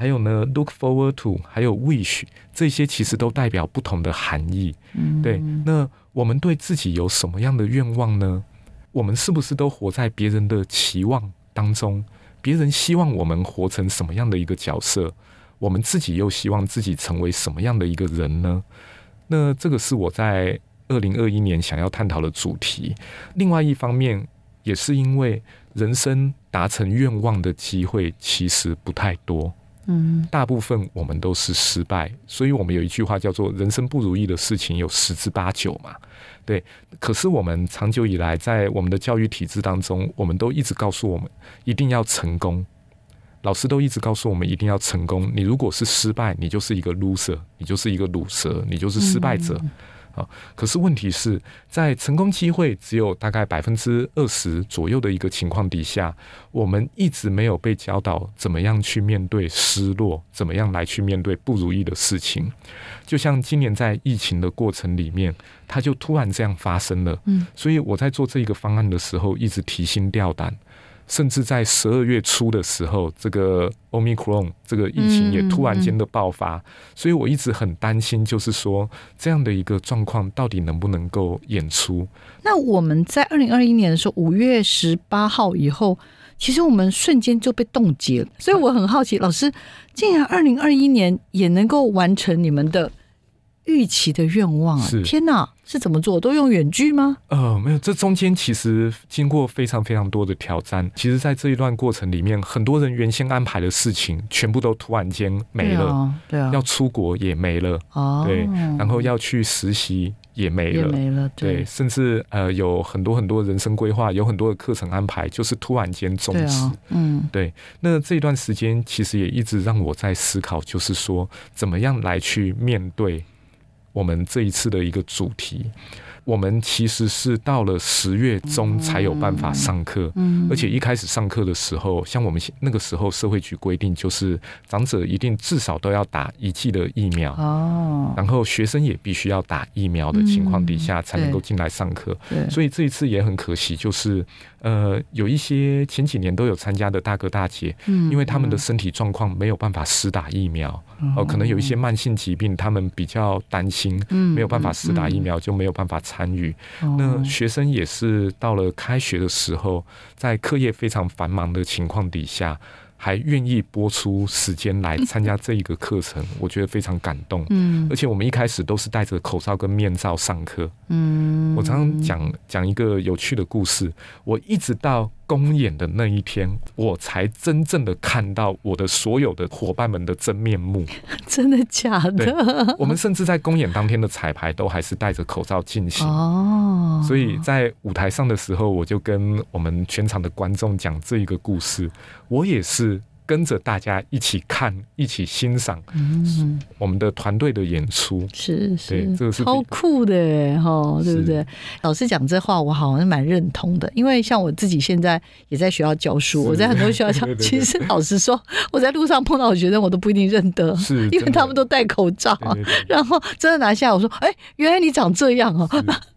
还有呢，look forward to，还有 wish，这些其实都代表不同的含义。嗯，对。那我们对自己有什么样的愿望呢？我们是不是都活在别人的期望当中？别人希望我们活成什么样的一个角色？我们自己又希望自己成为什么样的一个人呢？那这个是我在二零二一年想要探讨的主题。另外一方面，也是因为人生达成愿望的机会其实不太多。嗯，大部分我们都是失败，所以我们有一句话叫做“人生不如意的事情有十之八九”嘛。对，可是我们长久以来在我们的教育体制当中，我们都一直告诉我们一定要成功，老师都一直告诉我们一定要成功。你如果是失败，你就是一个 loser，你就是一个卤蛇，你就是失败者。啊！可是问题是在成功机会只有大概百分之二十左右的一个情况底下，我们一直没有被教导怎么样去面对失落，怎么样来去面对不如意的事情。就像今年在疫情的过程里面，它就突然这样发生了。嗯，所以我在做这个方案的时候，一直提心吊胆。甚至在十二月初的时候，这个 Omicron 这个疫情也突然间的爆发，所以我一直很担心，就是说这样的一个状况到底能不能够演出？那我们在二零二一年的时候，五月十八号以后，其实我们瞬间就被冻结了。所以我很好奇，老师竟然二零二一年也能够完成你们的。预期的愿望啊！天哪，是怎么做？都用远距吗？呃，没有，这中间其实经过非常非常多的挑战。其实，在这一段过程里面，很多人原先安排的事情，全部都突然间没了。对啊，要出国也没了。哦，对，然后要去实习也没了，没了。对，甚至呃，有很多很多人生规划，有很多的课程安排，就是突然间终止。嗯，对。那这段时间其实也一直让我在思考，就是说，怎么样来去面对。我们这一次的一个主题，我们其实是到了十月中才有办法上课，嗯。而且一开始上课的时候，像我们那个时候社会局规定，就是长者一定至少都要打一剂的疫苗。哦，然后学生也必须要打疫苗的情况底下，嗯才能够进来上课。对，所以这一次也很可惜，就是呃，有一些前几年都有参加的大哥大姐，嗯因为他们的身体状况没有办法施打疫苗，哦、可能有一些慢性疾病，他们比较担心，嗯没有办法施打疫苗，就没有办法参与。哦那学生也是到了开学的时候，在课业非常繁忙的情况底下。还愿意播出时间来参加这一个课程，我觉得非常感动。嗯而且我们一开始都是戴着口罩跟面罩上课。嗯，我常常讲讲一个有趣的故事，我一直到公演的那一天，我才真正的看到我的所有的伙伴们的真面目。真的假的？我们甚至在公演当天的彩排都还是戴着口罩进行。哦，所以在舞台上的时候，我就跟我们全场的观众讲这一个故事，我也是跟着大家一起看、一起欣赏嗯，我们的团队的演出。是是，这个是超酷的耶哈，对不对？老师讲这话，我好像蛮认同的，因为像我自己现在也在学校教书，我在很多学校教 其实老实说，我在路上碰到我学生，我都不一定认得，是 因为他们都戴口罩，然后真的拿下，我说，哎，原来你长这样哦。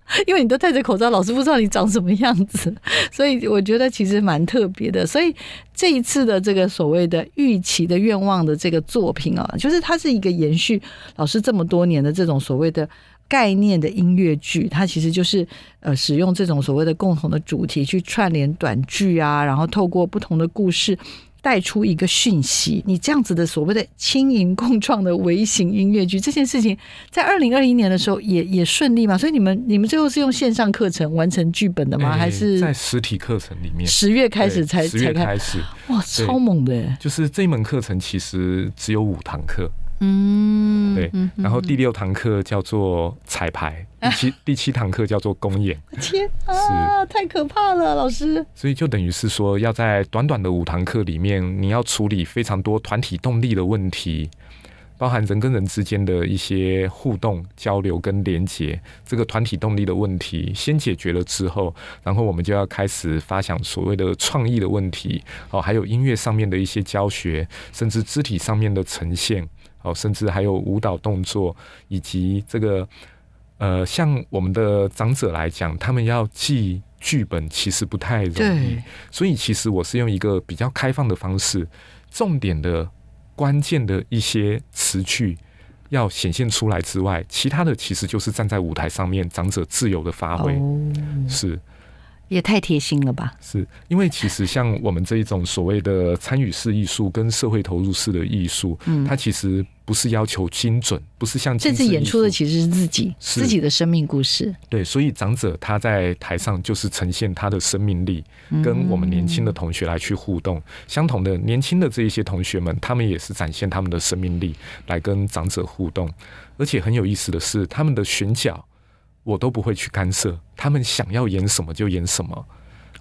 因为你都戴着口罩，老师不知道你长什么样子，所以我觉得其实蛮特别的。所以这一次的这个所谓的预期的愿望的这个作品啊，就是它是一个延续老师这么多年的这种所谓的。概念的音乐剧，它其实就是呃使用这种所谓的共同的主题去串联短剧啊，然后透过不同的故事带出一个讯息。你这样子的所谓的轻盈共创的微型音乐剧这件事情，在二零二一年的时候也也顺利嘛？所以你们你们最后是用线上课程完成剧本的吗？哎还是在实体课程里面十月开始才十才开？月开始，哇，超猛的！就是这一门课程其实只有五堂课，嗯，对嗯，然后第六堂课叫做彩排，第七第七堂课叫做公演，天啊，太可怕了，老师。所以就等于是说，要在短短的五堂课里面，你要处理非常多团体动力的问题。包含人跟人之间的一些互动、交流跟连接，这个团体动力的问题先解决了之后，然后我们就要开始发想所谓的创意的问题，哦，还有音乐上面的一些教学，甚至肢体上面的呈现，哦，甚至还有舞蹈动作，以及这个呃，像我们的长者来讲，他们要记剧本其实不太容易，所以其实我是用一个比较开放的方式，重点的、关键的一些词句要显现出来之外，其他的其实就是站在舞台上面，长者自由的发挥。哦，是也太贴心了吧？是，因为其实像我们这一种所谓的参与式艺术跟社会投入式的艺术，嗯它其实不是要求精准，不是像这次演出的其实是自己是自己的生命故事，对，所以长者他在台上就是呈现他的生命力，嗯跟我们年轻的同学来去互动。相同的，年轻的这一些同学们，他们也是展现他们的生命力来跟长者互动。而且很有意思的是，他们的选角我都不会去干涉，他们想要演什么就演什么。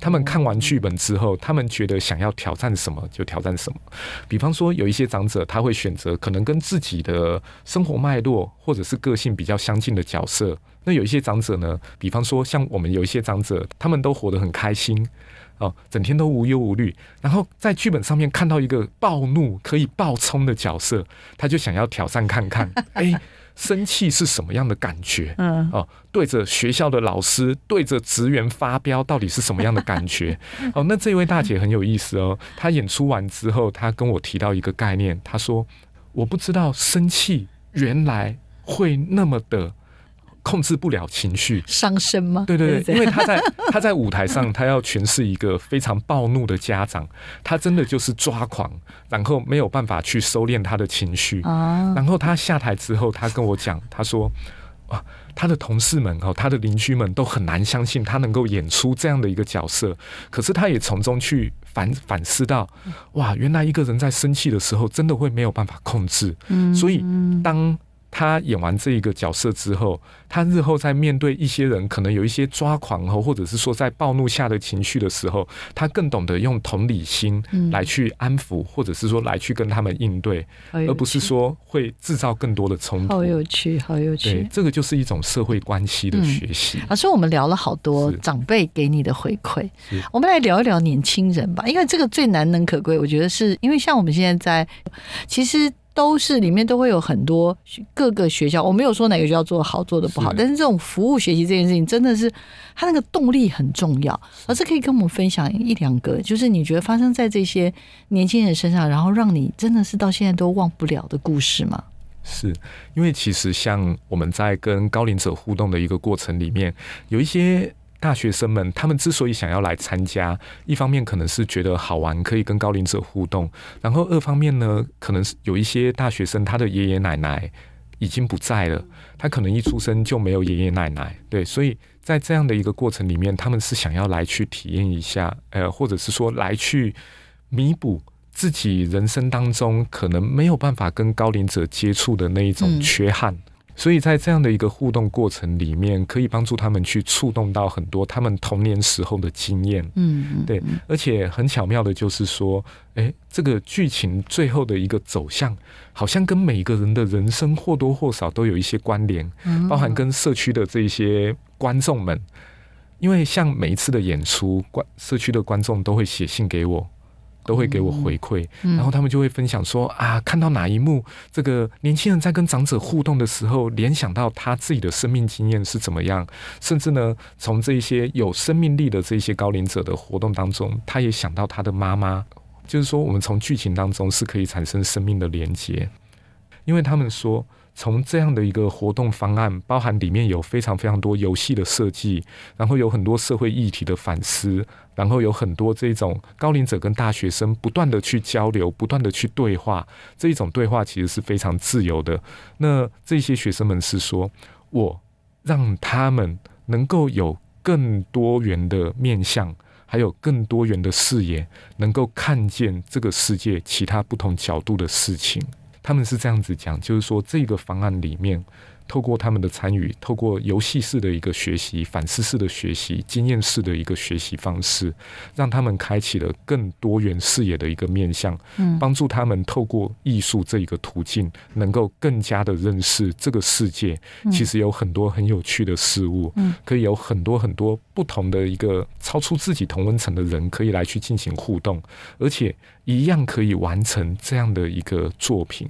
他们看完剧本之后，他们觉得想要挑战什么就挑战什么。比方说，有一些长者他会选择可能跟自己的生活脉络或者是个性比较相近的角色。那有一些长者呢，比方说像我们有一些长者，他们都活得很开心。哦，整天都无忧无虑，然后在剧本上面看到一个暴怒可以暴冲的角色，他就想要挑战看看，哎，生气是什么样的感觉？嗯，哦，对着学校的老师，对着职员发飙，到底是什么样的感觉？哦，那这位大姐很有意思哦，她演出完之后，她跟我提到一个概念，她说：“我不知道生气原来会那么的控制不了情绪。”伤身吗？对对对，因为为他在 他在舞台上，他要诠释一个非常暴怒的家长，他真的就是抓狂，然后没有办法去收敛他的情绪。啊，然后他下台之后，他跟我讲，他说：“啊，他的同事们哦，他的邻居们都很难相信他能够演出这样的一个角色。可是他也从中去反反思到，哇，原来一个人在生气的时候，真的会没有办法控制。嗯所以当他演完这一个角色之后，他日后在面对一些人可能有一些抓狂哦，或者是说在暴怒下的情绪的时候，他更懂得用同理心来去安抚，或者是说来去跟他们应对，而不是说会制造更多的冲突。好有趣，好有趣。对，这个就是一种社会关系的学习。老师，我们聊了好多长辈给你的回馈，我们来聊一聊年轻人吧，因为这个最难能可贵，我觉得是因为像我们现在在，其实。都是里面都会有很多各个学校，我没有说哪个学校做的好，做的不好，但是这种服务学习这件事情，真的是它那个动力很重要。而是可以跟我们分享一两个，就是你觉得发生在这些年轻人身上，然后让你真的是到现在都忘不了的故事吗？是因为其实像我们在跟高龄者互动的一个过程里面，有一些。大学生们，他们之所以想要来参加，一方面可能是觉得好玩，可以跟高龄者互动；然后二方面呢，可能是有一些大学生他的爷爷奶奶已经不在了，他可能一出生就没有爷爷奶奶，对，所以在这样的一个过程里面，他们是想要来去体验一下，呃，或者是说来去弥补自己人生当中可能没有办法跟高龄者接触的那一种缺憾。所以在这样的一个互动过程里面，可以帮助他们去触动到很多他们童年时候的经验。嗯，对，而且很巧妙的就是说，哎，这个剧情最后的一个走向，好像跟每个人的人生或多或少都有一些关联，包含跟社区的这些观众们，因为像每一次的演出，观社区的观众都会写信给我。都会给我回馈，然后他们就会分享说啊，看到哪一幕，这个年轻人在跟长者互动的时候，联想到他自己的生命经验是怎么样，甚至呢，从这些有生命力的这些高龄者的活动当中，他也想到他的妈妈，就是说，我们从剧情当中是可以产生生命的连接，因为他们说。从这样的一个活动方案，包含里面有非常非常多游戏的设计，然后有很多社会议题的反思，然后有很多这种高龄者跟大学生不断的去交流，不断的去对话，这一种对话其实是非常自由的。那这些学生们是说，我让他们能够有更多元的面向，还有更多元的视野，能够看见这个世界其他不同角度的事情。他们是这样子讲，就是说这个方案里面。透过他们的参与，透过游戏式的一个学习、反思式的学习、经验式的一个学习方式，让他们开启了更多元视野的一个面向，嗯，帮助他们透过艺术这一个途径，能够更加的认识这个世界。其实有很多很有趣的事物，嗯，可以有很多很多不同的一个超出自己同温层的人，可以来去进行互动，而且一样可以完成这样的一个作品。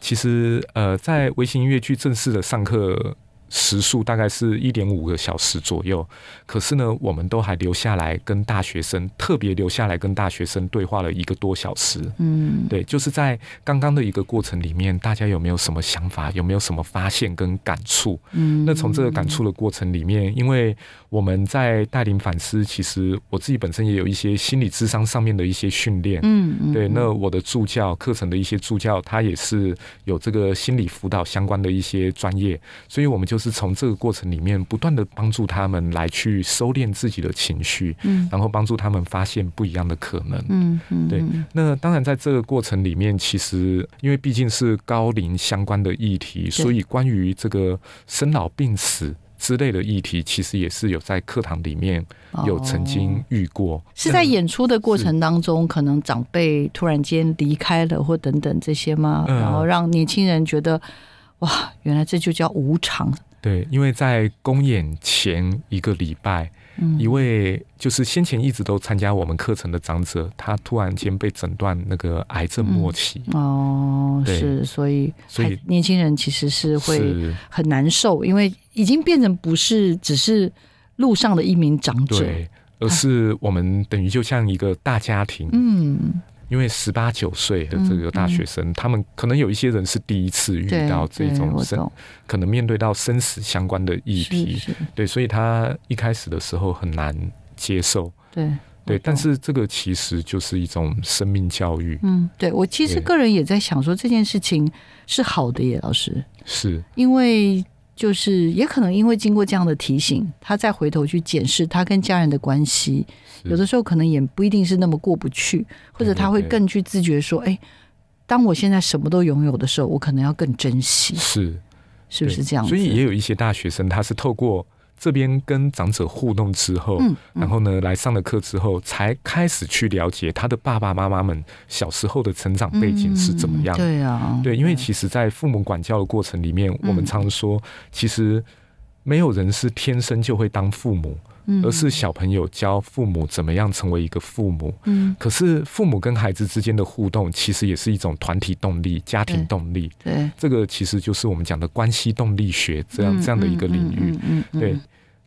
其实，呃，在微信音乐剧正式的上课。时速大概是一点五个小时左右，可是呢，我们都还留下来跟大学生特别留下来跟大学生对话了一个多小时。嗯，对，就是在刚刚的一个过程里面，大家有没有什么想法？有没有什么发现跟感触？嗯，那从这个感触的过程里面，因为我们在带领反思，其实我自己本身也有一些心理智商上面的一些训练。嗯嗯，对，那我的助教课程的一些助教，他也是有这个心理辅导相关的一些专业，所以我们就。是从这个过程里面不断的帮助他们来去收敛自己的情绪，嗯，然后帮助他们发现不一样的可能，嗯嗯，对。那当然在这个过程里面，其实因为毕竟是高龄相关的议题，所以关于这个生老病死之类的议题，其实也是有在课堂里面有曾经遇过。是在演出的过程当中，可能长辈突然间离开了或等等这些吗？然后让年轻人觉得哇，原来这就叫无常。对，因为在公演前一个礼拜，一位就是先前一直都参加我们课程的长者，他突然间被诊断那个癌症末期。哦，是，所以所以年轻人其实是会很难受，因为已经变成不是只是路上的一名长者，而是我们等于就像一个大家庭。嗯。因为十八九岁的这个大学生，他们可能有一些人是第一次遇到这种生，可能面对到生死相关的议题，对，所以他一开始的时候很难接受，对对，但是这个其实就是一种生命教育，嗯，对我其实个人也在想说这件事情是好的耶，老师。是。因为。就是也可能因为经过这样的提醒，他再回头去检视他跟家人的关系，有的时候可能也不一定是那么过不去，或者他会更去自觉说，哎，当我现在什么都拥有的时候，我可能要更珍惜，是是不是这样？所以也有一些大学生，他是透过这边跟长者互动之后，嗯，然后呢来上了课之后，才开始去了解他的爸爸妈妈们小时候的成长背景是怎么样。对啊，对，因为其实，在父母管教的过程里面，我们常说，其实没有人是天生就会当父母。而是小朋友教父母怎么样成为一个父母。嗯，可是父母跟孩子之间的互动，其实也是一种团体动力、家庭动力。对，这个其实就是我们讲的关系动力学这样这样的一个领域。嗯嗯，对。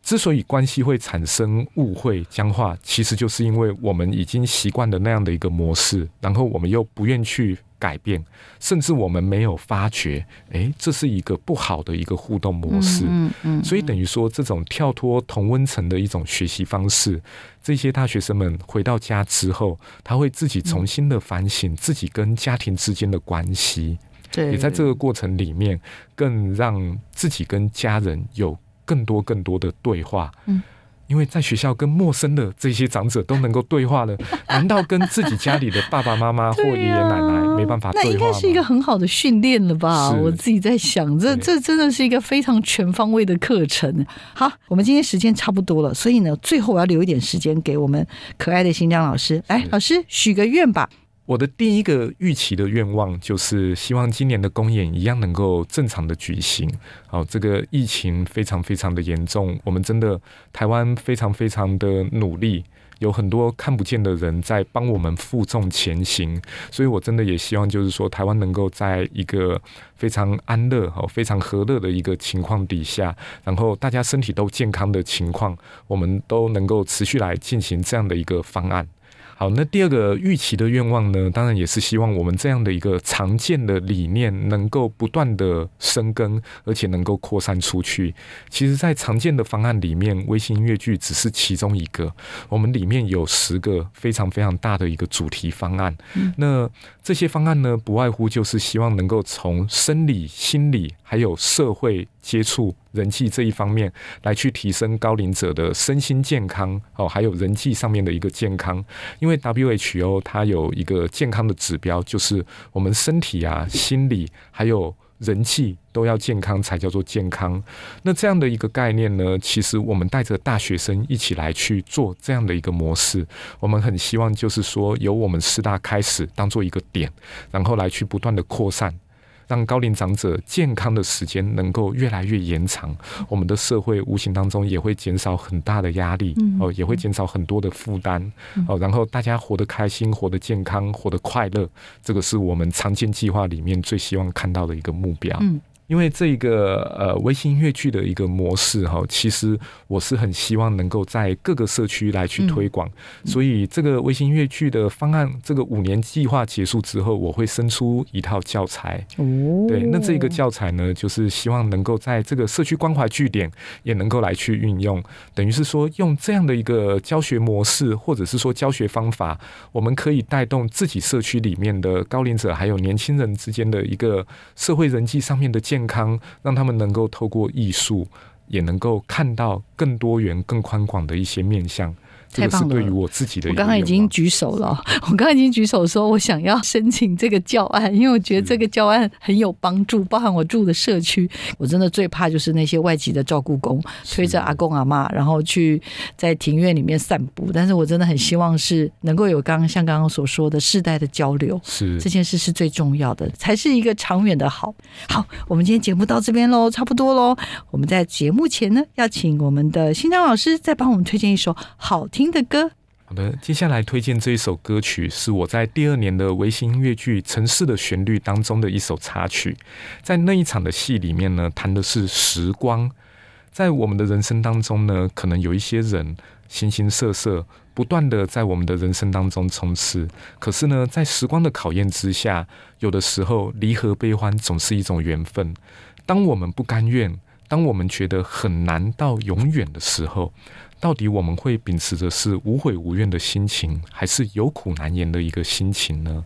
之所以关系会产生误会、僵化，其实就是因为我们已经习惯了那样的一个模式，然后我们又不愿去改变，甚至我们没有发觉，哎，这是一个不好的一个互动模式。嗯嗯，所以等于说，这种跳脱同温层的一种学习方式，这些大学生们回到家之后，他会自己重新的反省自己跟家庭之间的关系，对，也在这个过程里面，更让自己跟家人有。更多更多的对话，嗯，因为在学校跟陌生的这些长者都能够对话了，难道跟自己家里的爸爸妈妈或爷爷奶奶没办法对话那应该是一个很好的训练了吧？我自己在想，这这真的是一个非常全方位的课程。好，我们今天时间差不多了，所以呢，最后我要留一点时间给我们可爱的新疆老师。来，老师许个愿吧。我的第一个预期的愿望就是希望今年的公演一样能够正常的举行。好，这个疫情非常非常的严重，我们真的台湾非常非常的努力，有很多看不见的人在帮我们负重前行。所以我真的也希望，就是说台湾能够在一个非常安乐、好非常和乐的一个情况底下，然后大家身体都健康的情况，我们都能够持续来进行这样的一个方案。好，那第二个预期的愿望呢？当然也是希望我们这样的一个常见的理念能够不断的生根，而且能够扩散出去。其实，在常见的方案里面，微信音乐剧只是其中一个。我们里面有十个非常非常大的一个主题方案。那这些方案呢，不外乎就是希望能够从生理、心理还有社会接触。人际这一方面来去提升高龄者的身心健康哦，还有人际上面的一个健康。因为 WHO 它有一个健康的指标，就是我们身体啊、心理还有人际都要健康才叫做健康。那这样的一个概念呢，其实我们带着大学生一起来去做这样的一个模式，我们很希望就是说由我们师大开始当做一个点，然后来去不断的扩散。让高龄长者健康的时间能够越来越延长，我们的社会无形当中也会减少很大的压力，哦，也会减少很多的负担，哦，然后大家活得开心、活得健康、活得快乐，这个是我们常见计划里面最希望看到的一个目标。因为这个呃微信音乐剧的一个模式哈，其实我是很希望能够在各个社区来去推广，所以这个微信音乐剧的方案，这个五年计划结束之后，我会生出一套教材。哦，对，那这个教材呢，就是希望能够在这个社区关怀据点也能够来去运用，等于是说用这样的一个教学模式，或者是说教学方法，我们可以带动自己社区里面的高龄者还有年轻人之间的一个社会人际上面的。健康，让他们能够透过艺术，也能够看到更多元、更宽广的一些面向。太棒了！对于我自己的，我刚刚已经举手了。我刚刚已经举手说，我想要申请这个教案，因为我觉得这个教案很有帮助。包含我住的社区，我真的最怕就是那些外籍的照顾工推着阿公阿妈，然后去在庭院里面散步。但是我真的很希望是能够有刚刚像刚刚所说的世代的交流，是这件事是最重要的，才是一个长远的好。好，我们今天节目到这边喽，差不多喽。我们在节目前呢，要请我们的新章老师再帮我们推荐一首好听。的歌，好的，接下来推荐这一首歌曲是我在第二年的微型音乐剧《城市的旋律》当中的一首插曲。在那一场的戏里面呢，谈的是时光。在我们的人生当中呢，可能有一些人形形色色，不断的在我们的人生当中冲刺。可是呢，在时光的考验之下，有的时候离合悲欢总是一种缘分。当我们不甘愿，当我们觉得很难到永远的时候。到底我们会秉持着是无悔无怨的心情，还是有苦难言的一个心情呢？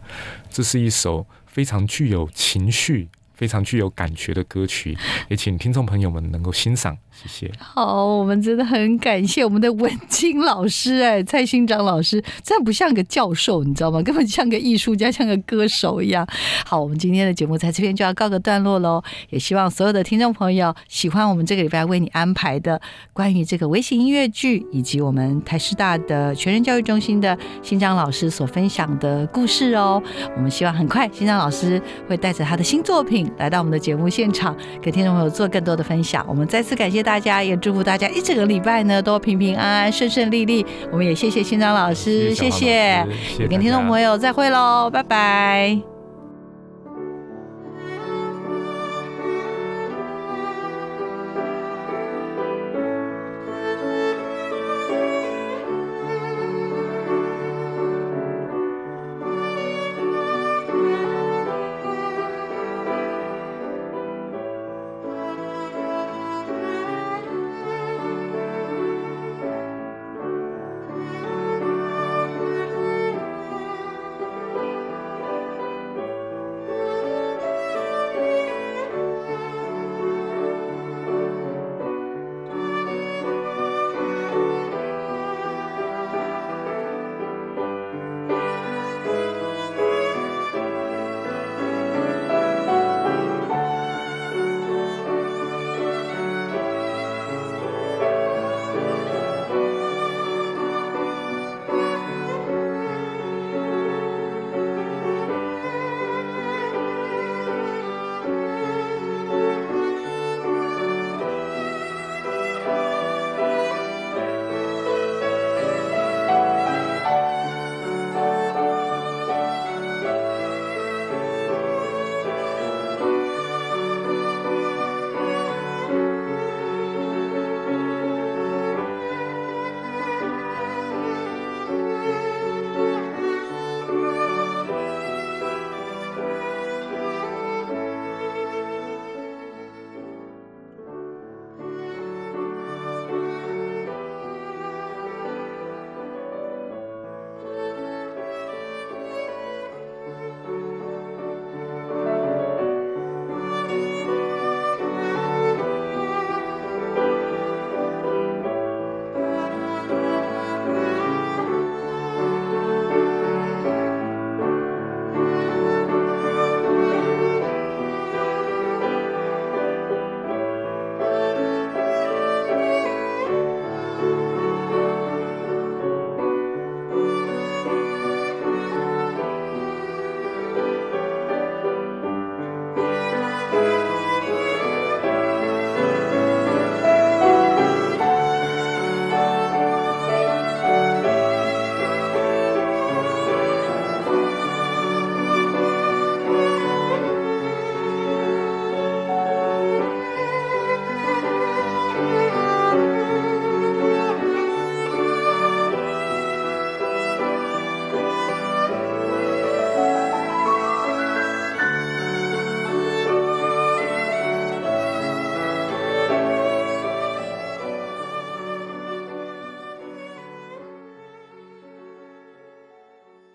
这是一首非常具有情绪、非常具有感觉的歌曲，也请听众朋友们能够欣赏，谢谢。好，我们真的很感谢我们的文清老师，哎，蔡新章老师，真的不像个教授，你知道吗？根本像个艺术家，像个歌手一样。好，我们今天的节目在这边就要告个段落喽，也希望所有的听众朋友喜欢我们这个礼拜为你安排的关于这个微型音乐剧，以及我们台师大的全人教育中心的新章老师所分享的故事哦。我们希望很快新章老师会带着他的新作品来到我们的节目现场，给听众朋友做更多的分享。我们再次感谢大家，也祝福大家一整个礼拜呢都平平安安、顺顺利利。我们也谢谢新章老师，谢谢，也跟听众朋友再会喽，拜拜。